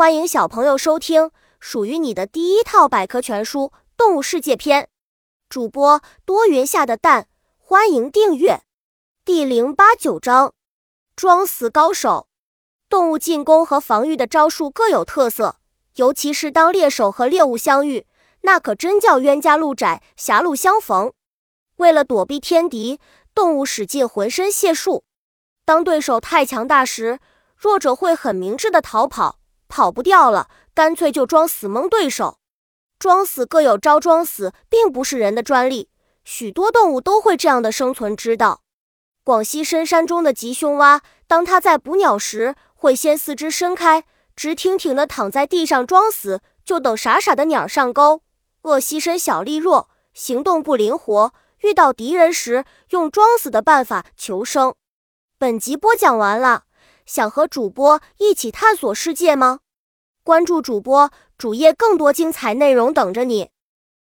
欢迎小朋友收听属于你的第一套百科全书《动物世界篇》。主播多云下的蛋，欢迎订阅。第零八九章：装死高手。动物进攻和防御的招数各有特色，尤其是当猎手和猎物相遇，那可真叫冤家路窄，狭路相逢。为了躲避天敌，动物使尽浑身解数。当对手太强大时，弱者会很明智的逃跑。跑不掉了，干脆就装死蒙对手。装死各有招，装死并不是人的专利，许多动物都会这样的生存之道。广西深山中的吉凶蛙，当它在捕鸟时，会先四肢伸开，直挺挺的躺在地上装死，就等傻傻的鸟上钩。鳄牺身小力弱，行动不灵活，遇到敌人时，用装死的办法求生。本集播讲完了。想和主播一起探索世界吗？关注主播主页，更多精彩内容等着你。